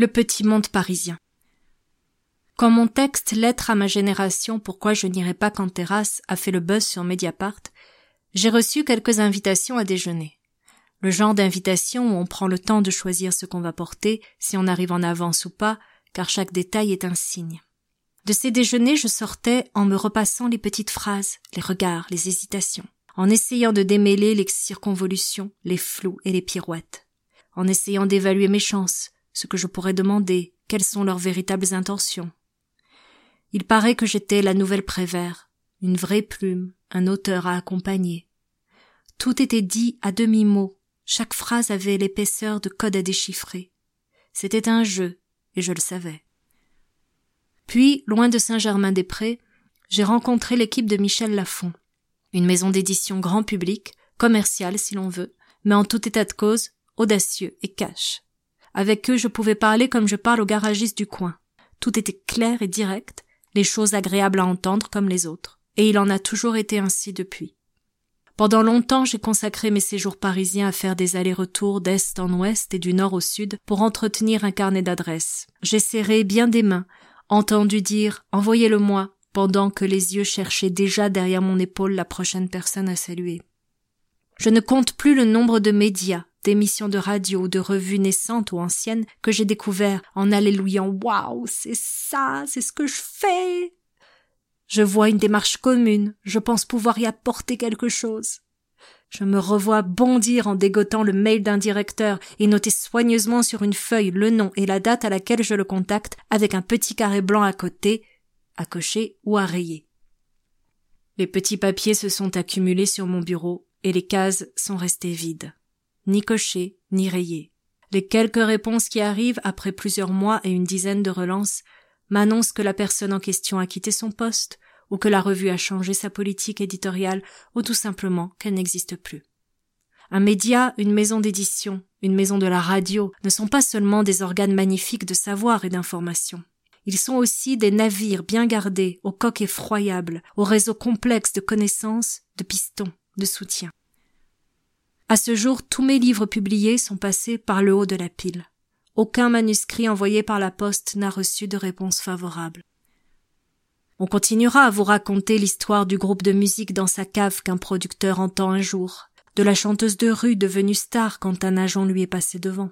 Le petit monde parisien. Quand mon texte Lettre à ma génération, pourquoi je n'irai pas qu'en terrasse a fait le buzz sur Mediapart, j'ai reçu quelques invitations à déjeuner. Le genre d'invitation où on prend le temps de choisir ce qu'on va porter, si on arrive en avance ou pas, car chaque détail est un signe. De ces déjeuners, je sortais en me repassant les petites phrases, les regards, les hésitations, en essayant de démêler les circonvolutions, les flous et les pirouettes, en essayant d'évaluer mes chances, ce que je pourrais demander, quelles sont leurs véritables intentions. Il paraît que j'étais la nouvelle Prévert, une vraie plume, un auteur à accompagner. Tout était dit à demi-mot, chaque phrase avait l'épaisseur de code à déchiffrer. C'était un jeu, et je le savais. Puis, loin de Saint-Germain-des-Prés, j'ai rencontré l'équipe de Michel Lafon, une maison d'édition grand public, commerciale si l'on veut, mais en tout état de cause, audacieux et cash. Avec eux, je pouvais parler comme je parle aux garagistes du coin. Tout était clair et direct, les choses agréables à entendre comme les autres. Et il en a toujours été ainsi depuis. Pendant longtemps, j'ai consacré mes séjours parisiens à faire des allers-retours d'est en ouest et du nord au sud pour entretenir un carnet d'adresses. J'ai serré bien des mains, entendu dire envoyez-le-moi, pendant que les yeux cherchaient déjà derrière mon épaule la prochaine personne à saluer. Je ne compte plus le nombre de médias, d'émissions de radio ou de revues naissantes ou anciennes que j'ai découvert en alléluiant Waouh, c'est ça, c'est ce que je fais. Je vois une démarche commune, je pense pouvoir y apporter quelque chose. Je me revois bondir en dégotant le mail d'un directeur et noter soigneusement sur une feuille le nom et la date à laquelle je le contacte avec un petit carré blanc à côté, à cocher ou à rayer. Les petits papiers se sont accumulés sur mon bureau et les cases sont restées vides ni coché, ni rayé. Les quelques réponses qui arrivent après plusieurs mois et une dizaine de relances m'annoncent que la personne en question a quitté son poste, ou que la revue a changé sa politique éditoriale, ou tout simplement qu'elle n'existe plus. Un média, une maison d'édition, une maison de la radio ne sont pas seulement des organes magnifiques de savoir et d'information. Ils sont aussi des navires bien gardés, aux coques effroyables, aux réseaux complexes de connaissances, de pistons, de soutien. À ce jour, tous mes livres publiés sont passés par le haut de la pile. Aucun manuscrit envoyé par la poste n'a reçu de réponse favorable. On continuera à vous raconter l'histoire du groupe de musique dans sa cave qu'un producteur entend un jour, de la chanteuse de rue devenue star quand un agent lui est passé devant.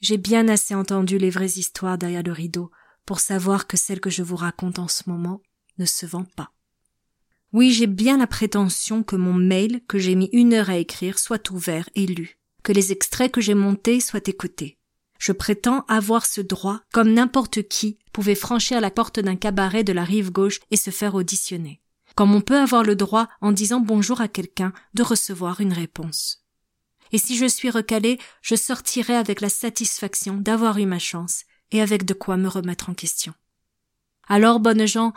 J'ai bien assez entendu les vraies histoires derrière le rideau pour savoir que celle que je vous raconte en ce moment ne se vend pas. Oui, j'ai bien la prétention que mon mail, que j'ai mis une heure à écrire, soit ouvert et lu, que les extraits que j'ai montés soient écoutés. Je prétends avoir ce droit, comme n'importe qui pouvait franchir la porte d'un cabaret de la rive gauche et se faire auditionner. Comme on peut avoir le droit, en disant bonjour à quelqu'un, de recevoir une réponse. Et si je suis recalé, je sortirai avec la satisfaction d'avoir eu ma chance et avec de quoi me remettre en question. Alors, bonnes gens,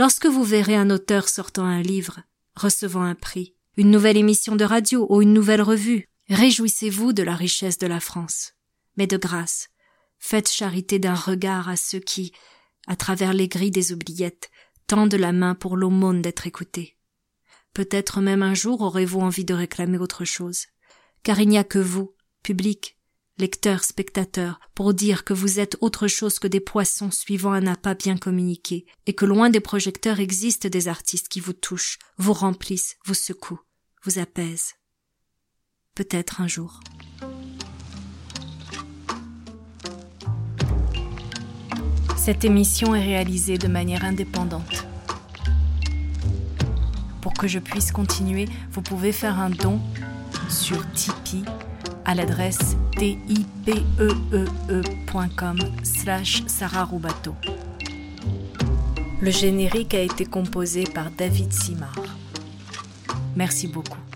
Lorsque vous verrez un auteur sortant un livre, recevant un prix, une nouvelle émission de radio ou une nouvelle revue, réjouissez-vous de la richesse de la France. Mais de grâce, faites charité d'un regard à ceux qui, à travers les grilles des oubliettes, tendent la main pour l'aumône d'être écoutés. Peut-être même un jour aurez-vous envie de réclamer autre chose, car il n'y a que vous, public, lecteurs, spectateurs, pour dire que vous êtes autre chose que des poissons suivant un appât bien communiqué, et que loin des projecteurs existent des artistes qui vous touchent, vous remplissent, vous secouent, vous apaisent. Peut-être un jour. Cette émission est réalisée de manière indépendante. Pour que je puisse continuer, vous pouvez faire un don sur Tipeee à l'adresse tipeee.com slash sararubato. Le générique a été composé par David Simard. Merci beaucoup.